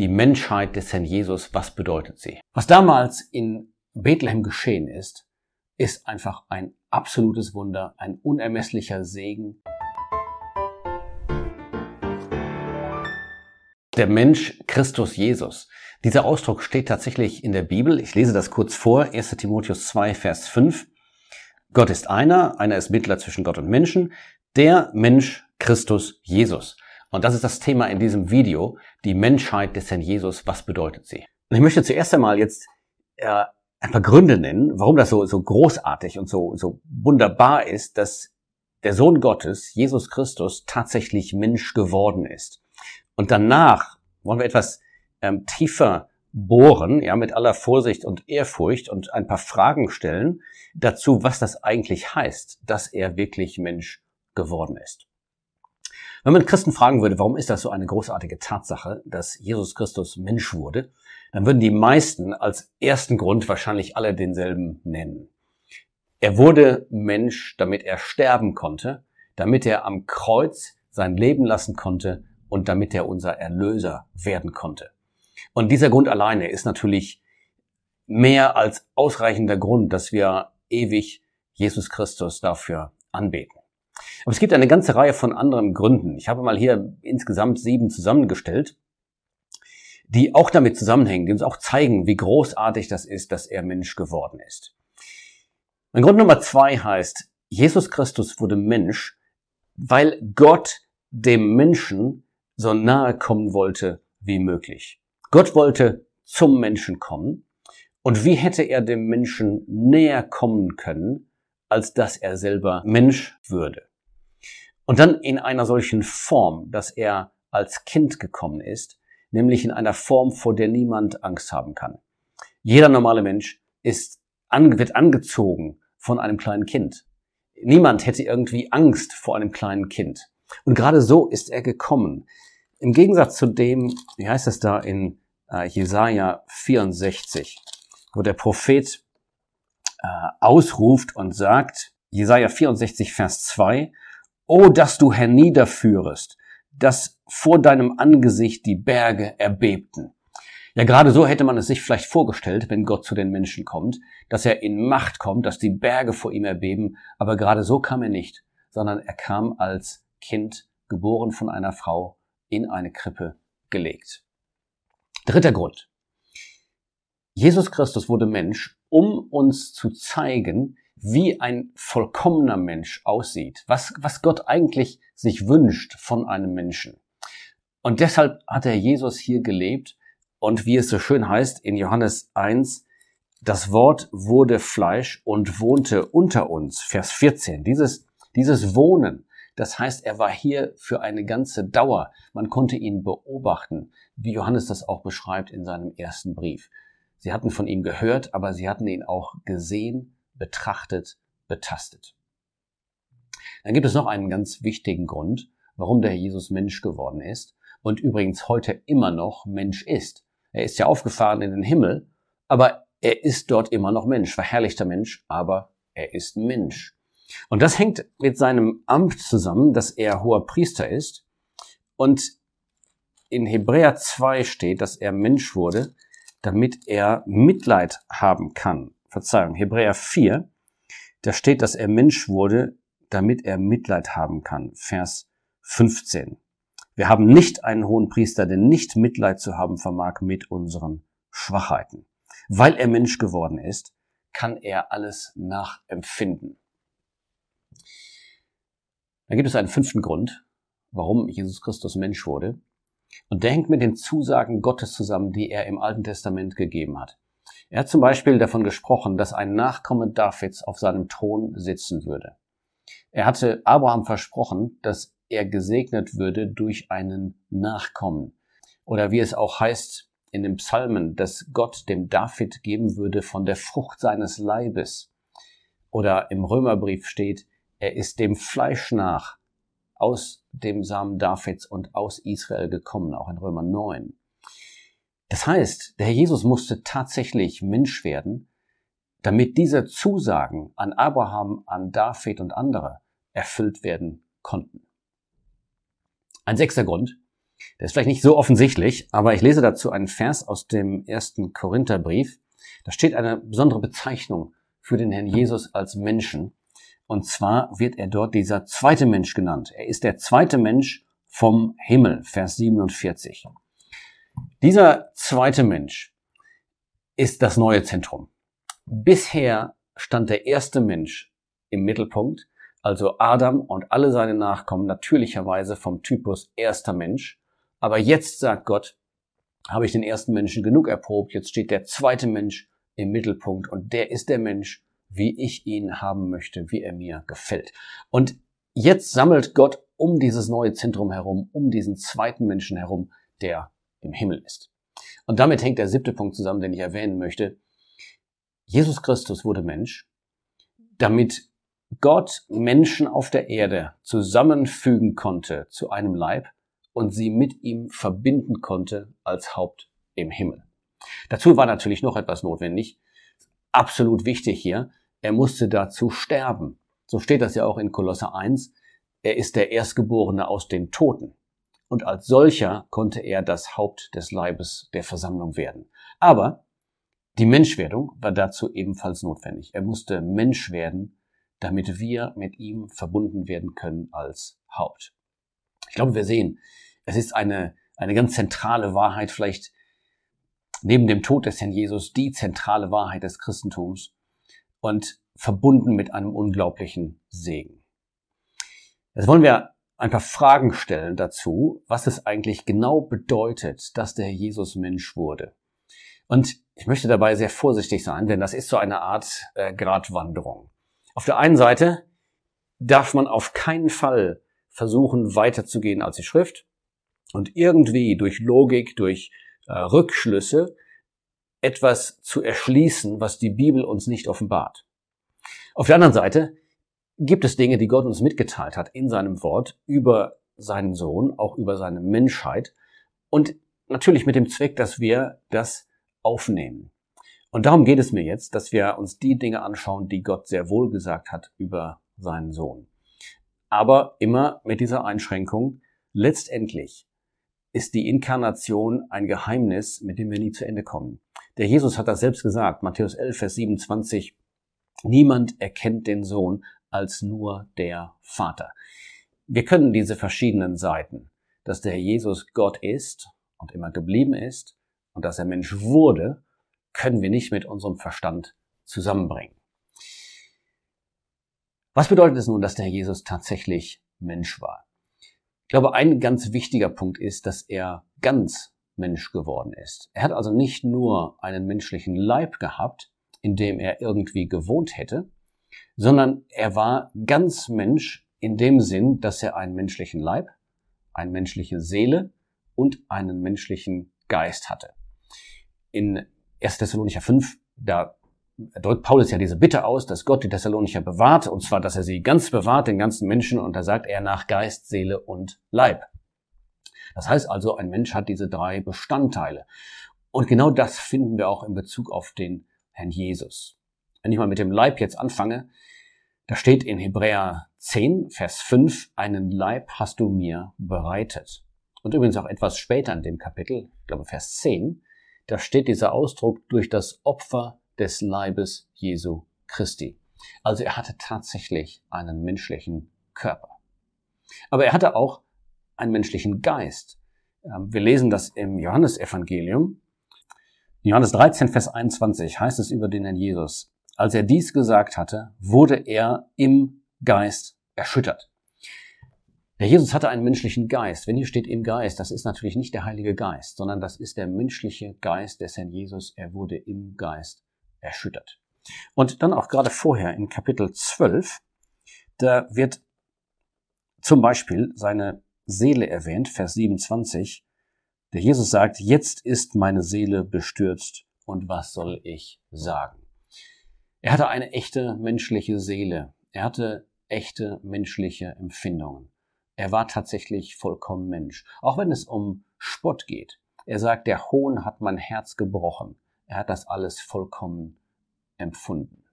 die Menschheit des Herrn Jesus, was bedeutet sie? Was damals in Bethlehem geschehen ist, ist einfach ein absolutes Wunder, ein unermesslicher Segen. Der Mensch Christus Jesus. Dieser Ausdruck steht tatsächlich in der Bibel. Ich lese das kurz vor. 1 Timotheus 2, Vers 5. Gott ist einer, einer ist Mittler zwischen Gott und Menschen, der Mensch Christus Jesus. Und das ist das Thema in diesem Video, die Menschheit des Herrn Jesus, was bedeutet sie? Und ich möchte zuerst einmal jetzt äh, ein paar Gründe nennen, warum das so, so großartig und so, so wunderbar ist, dass der Sohn Gottes, Jesus Christus, tatsächlich Mensch geworden ist. Und danach wollen wir etwas ähm, tiefer bohren, ja, mit aller Vorsicht und Ehrfurcht und ein paar Fragen stellen dazu, was das eigentlich heißt, dass er wirklich Mensch geworden ist. Wenn man Christen fragen würde, warum ist das so eine großartige Tatsache, dass Jesus Christus Mensch wurde, dann würden die meisten als ersten Grund wahrscheinlich alle denselben nennen. Er wurde Mensch, damit er sterben konnte, damit er am Kreuz sein Leben lassen konnte und damit er unser Erlöser werden konnte. Und dieser Grund alleine ist natürlich mehr als ausreichender Grund, dass wir ewig Jesus Christus dafür anbeten. Aber es gibt eine ganze Reihe von anderen Gründen. Ich habe mal hier insgesamt sieben zusammengestellt, die auch damit zusammenhängen, die uns auch zeigen, wie großartig das ist, dass er Mensch geworden ist. Mein Grund Nummer zwei heißt, Jesus Christus wurde Mensch, weil Gott dem Menschen so nahe kommen wollte wie möglich. Gott wollte zum Menschen kommen. Und wie hätte er dem Menschen näher kommen können, als dass er selber Mensch würde? Und dann in einer solchen Form, dass er als Kind gekommen ist, nämlich in einer Form, vor der niemand Angst haben kann. Jeder normale Mensch ist, wird angezogen von einem kleinen Kind. Niemand hätte irgendwie Angst vor einem kleinen Kind. Und gerade so ist er gekommen. Im Gegensatz zu dem, wie heißt es da in äh, Jesaja 64, wo der Prophet äh, ausruft und sagt, Jesaja 64, Vers 2, Oh, dass du herniederführest, dass vor deinem Angesicht die Berge erbebten. Ja, gerade so hätte man es sich vielleicht vorgestellt, wenn Gott zu den Menschen kommt, dass er in Macht kommt, dass die Berge vor ihm erbeben, aber gerade so kam er nicht, sondern er kam als Kind, geboren von einer Frau, in eine Krippe gelegt. Dritter Grund. Jesus Christus wurde Mensch, um uns zu zeigen, wie ein vollkommener Mensch aussieht, was, was Gott eigentlich sich wünscht von einem Menschen. Und deshalb hat er Jesus hier gelebt und wie es so schön heißt in Johannes 1, das Wort wurde Fleisch und wohnte unter uns. Vers 14. Dieses, dieses Wohnen, das heißt, er war hier für eine ganze Dauer. Man konnte ihn beobachten, wie Johannes das auch beschreibt in seinem ersten Brief. Sie hatten von ihm gehört, aber sie hatten ihn auch gesehen betrachtet, betastet. Dann gibt es noch einen ganz wichtigen Grund, warum der Herr Jesus Mensch geworden ist und übrigens heute immer noch Mensch ist. Er ist ja aufgefahren in den Himmel, aber er ist dort immer noch Mensch, verherrlichter Mensch, aber er ist Mensch. Und das hängt mit seinem Amt zusammen, dass er hoher Priester ist. Und in Hebräer 2 steht, dass er Mensch wurde, damit er Mitleid haben kann Verzeihung, Hebräer 4, da steht, dass er Mensch wurde, damit er Mitleid haben kann. Vers 15. Wir haben nicht einen hohen Priester, der nicht Mitleid zu haben vermag mit unseren Schwachheiten. Weil er Mensch geworden ist, kann er alles nachempfinden. Da gibt es einen fünften Grund, warum Jesus Christus Mensch wurde. Und der hängt mit den Zusagen Gottes zusammen, die er im Alten Testament gegeben hat. Er hat zum Beispiel davon gesprochen, dass ein Nachkomme Davids auf seinem Thron sitzen würde. Er hatte Abraham versprochen, dass er gesegnet würde durch einen Nachkommen. Oder wie es auch heißt in den Psalmen, dass Gott dem David geben würde von der Frucht seines Leibes. Oder im Römerbrief steht, er ist dem Fleisch nach aus dem Samen Davids und aus Israel gekommen, auch in Römer 9. Das heißt, der Herr Jesus musste tatsächlich Mensch werden, damit diese Zusagen an Abraham, an David und andere erfüllt werden konnten. Ein sechster Grund. Der ist vielleicht nicht so offensichtlich, aber ich lese dazu einen Vers aus dem ersten Korintherbrief. Da steht eine besondere Bezeichnung für den Herrn Jesus als Menschen. Und zwar wird er dort dieser zweite Mensch genannt. Er ist der zweite Mensch vom Himmel, Vers 47. Dieser zweite Mensch ist das neue Zentrum. Bisher stand der erste Mensch im Mittelpunkt, also Adam und alle seine Nachkommen natürlicherweise vom Typus erster Mensch. Aber jetzt sagt Gott, habe ich den ersten Menschen genug erprobt, jetzt steht der zweite Mensch im Mittelpunkt und der ist der Mensch, wie ich ihn haben möchte, wie er mir gefällt. Und jetzt sammelt Gott um dieses neue Zentrum herum, um diesen zweiten Menschen herum, der im Himmel ist. Und damit hängt der siebte Punkt zusammen, den ich erwähnen möchte. Jesus Christus wurde Mensch, damit Gott Menschen auf der Erde zusammenfügen konnte zu einem Leib und sie mit ihm verbinden konnte als Haupt im Himmel. Dazu war natürlich noch etwas notwendig. Absolut wichtig hier. Er musste dazu sterben. So steht das ja auch in Kolosse 1. Er ist der Erstgeborene aus den Toten. Und als solcher konnte er das Haupt des Leibes der Versammlung werden. Aber die Menschwerdung war dazu ebenfalls notwendig. Er musste Mensch werden, damit wir mit ihm verbunden werden können als Haupt. Ich glaube, wir sehen, es ist eine, eine ganz zentrale Wahrheit, vielleicht neben dem Tod des Herrn Jesus, die zentrale Wahrheit des Christentums und verbunden mit einem unglaublichen Segen. Jetzt wollen wir ein paar Fragen stellen dazu, was es eigentlich genau bedeutet, dass der Jesus Mensch wurde. Und ich möchte dabei sehr vorsichtig sein, denn das ist so eine Art äh, Gratwanderung. Auf der einen Seite darf man auf keinen Fall versuchen, weiterzugehen als die Schrift und irgendwie durch Logik, durch äh, Rückschlüsse etwas zu erschließen, was die Bibel uns nicht offenbart. Auf der anderen Seite gibt es Dinge, die Gott uns mitgeteilt hat in seinem Wort über seinen Sohn, auch über seine Menschheit und natürlich mit dem Zweck, dass wir das aufnehmen. Und darum geht es mir jetzt, dass wir uns die Dinge anschauen, die Gott sehr wohl gesagt hat über seinen Sohn. Aber immer mit dieser Einschränkung, letztendlich ist die Inkarnation ein Geheimnis, mit dem wir nie zu Ende kommen. Der Jesus hat das selbst gesagt, Matthäus 11, Vers 27, niemand erkennt den Sohn als nur der Vater. Wir können diese verschiedenen Seiten, dass der Jesus Gott ist und immer geblieben ist und dass er Mensch wurde, können wir nicht mit unserem Verstand zusammenbringen. Was bedeutet es nun, dass der Jesus tatsächlich Mensch war? Ich glaube, ein ganz wichtiger Punkt ist, dass er ganz Mensch geworden ist. Er hat also nicht nur einen menschlichen Leib gehabt, in dem er irgendwie gewohnt hätte, sondern er war ganz Mensch in dem Sinn, dass er einen menschlichen Leib, eine menschliche Seele und einen menschlichen Geist hatte. In 1. Thessalonicher 5, da drückt Paulus ja diese Bitte aus, dass Gott die Thessalonicher bewahrt, und zwar, dass er sie ganz bewahrt, den ganzen Menschen, und da sagt er nach Geist, Seele und Leib. Das heißt also, ein Mensch hat diese drei Bestandteile. Und genau das finden wir auch in Bezug auf den Herrn Jesus. Wenn ich mal mit dem Leib jetzt anfange, da steht in Hebräer 10, Vers 5, einen Leib hast du mir bereitet. Und übrigens auch etwas später in dem Kapitel, ich glaube Vers 10, da steht dieser Ausdruck durch das Opfer des Leibes Jesu Christi. Also er hatte tatsächlich einen menschlichen Körper. Aber er hatte auch einen menschlichen Geist. Ähm, wir lesen das im Johannesevangelium. Johannes 13, Vers 21 heißt es über den Herrn Jesus. Als er dies gesagt hatte, wurde er im Geist erschüttert. Der Jesus hatte einen menschlichen Geist. Wenn hier steht im Geist, das ist natürlich nicht der Heilige Geist, sondern das ist der menschliche Geist des Herrn Jesus. Er wurde im Geist erschüttert. Und dann auch gerade vorher in Kapitel 12, da wird zum Beispiel seine Seele erwähnt, Vers 27. Der Jesus sagt, jetzt ist meine Seele bestürzt und was soll ich sagen? Er hatte eine echte menschliche Seele. Er hatte echte menschliche Empfindungen. Er war tatsächlich vollkommen Mensch. Auch wenn es um Spott geht. Er sagt, der Hohn hat mein Herz gebrochen. Er hat das alles vollkommen empfunden.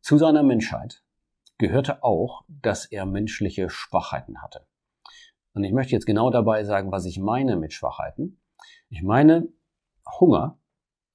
Zu seiner Menschheit gehörte auch, dass er menschliche Schwachheiten hatte. Und ich möchte jetzt genau dabei sagen, was ich meine mit Schwachheiten. Ich meine Hunger,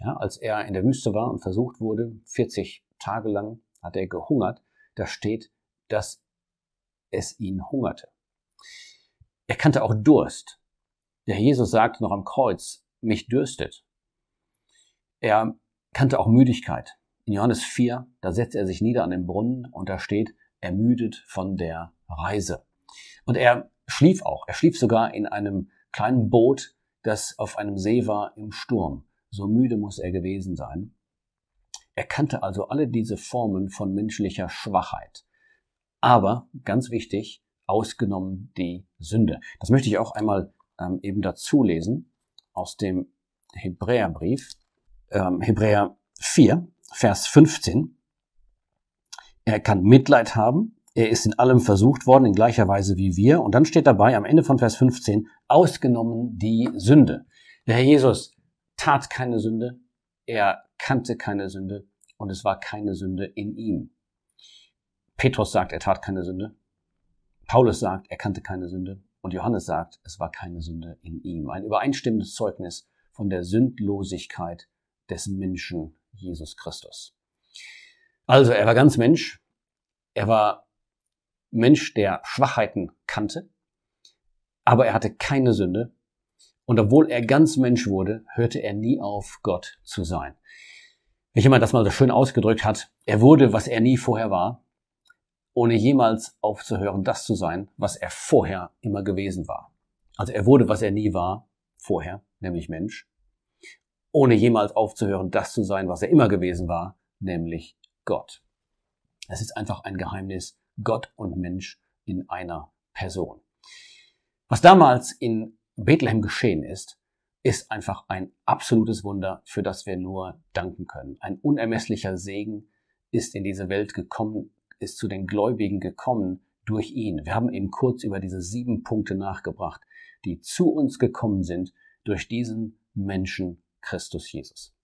ja, als er in der Wüste war und versucht wurde, 40 Tage lang hat er gehungert, da steht, dass es ihn hungerte. Er kannte auch Durst. Der Jesus sagt noch am Kreuz, mich dürstet. Er kannte auch Müdigkeit. In Johannes 4, da setzt er sich nieder an den Brunnen und da steht, ermüdet von der Reise. Und er schlief auch. Er schlief sogar in einem kleinen Boot, das auf einem See war im Sturm. So müde muss er gewesen sein. Er kannte also alle diese Formen von menschlicher Schwachheit. Aber, ganz wichtig, ausgenommen die Sünde. Das möchte ich auch einmal ähm, eben dazu lesen aus dem Hebräerbrief, ähm, Hebräer 4, Vers 15. Er kann Mitleid haben, er ist in allem versucht worden, in gleicher Weise wie wir. Und dann steht dabei am Ende von Vers 15, ausgenommen die Sünde. Der Herr Jesus tat keine Sünde, er kannte keine Sünde und es war keine Sünde in ihm. Petrus sagt, er tat keine Sünde. Paulus sagt, er kannte keine Sünde. Und Johannes sagt, es war keine Sünde in ihm. Ein übereinstimmendes Zeugnis von der Sündlosigkeit des Menschen Jesus Christus. Also, er war ganz Mensch. Er war Mensch, der Schwachheiten kannte. Aber er hatte keine Sünde. Und obwohl er ganz Mensch wurde, hörte er nie auf, Gott zu sein. Wie jemand das mal so schön ausgedrückt hat, er wurde, was er nie vorher war, ohne jemals aufzuhören, das zu sein, was er vorher immer gewesen war. Also er wurde, was er nie war, vorher, nämlich Mensch, ohne jemals aufzuhören, das zu sein, was er immer gewesen war, nämlich Gott. Es ist einfach ein Geheimnis, Gott und Mensch in einer Person. Was damals in Bethlehem geschehen ist, ist einfach ein absolutes Wunder, für das wir nur danken können. Ein unermesslicher Segen ist in diese Welt gekommen ist zu den Gläubigen gekommen durch ihn. Wir haben eben kurz über diese sieben Punkte nachgebracht, die zu uns gekommen sind durch diesen Menschen Christus Jesus.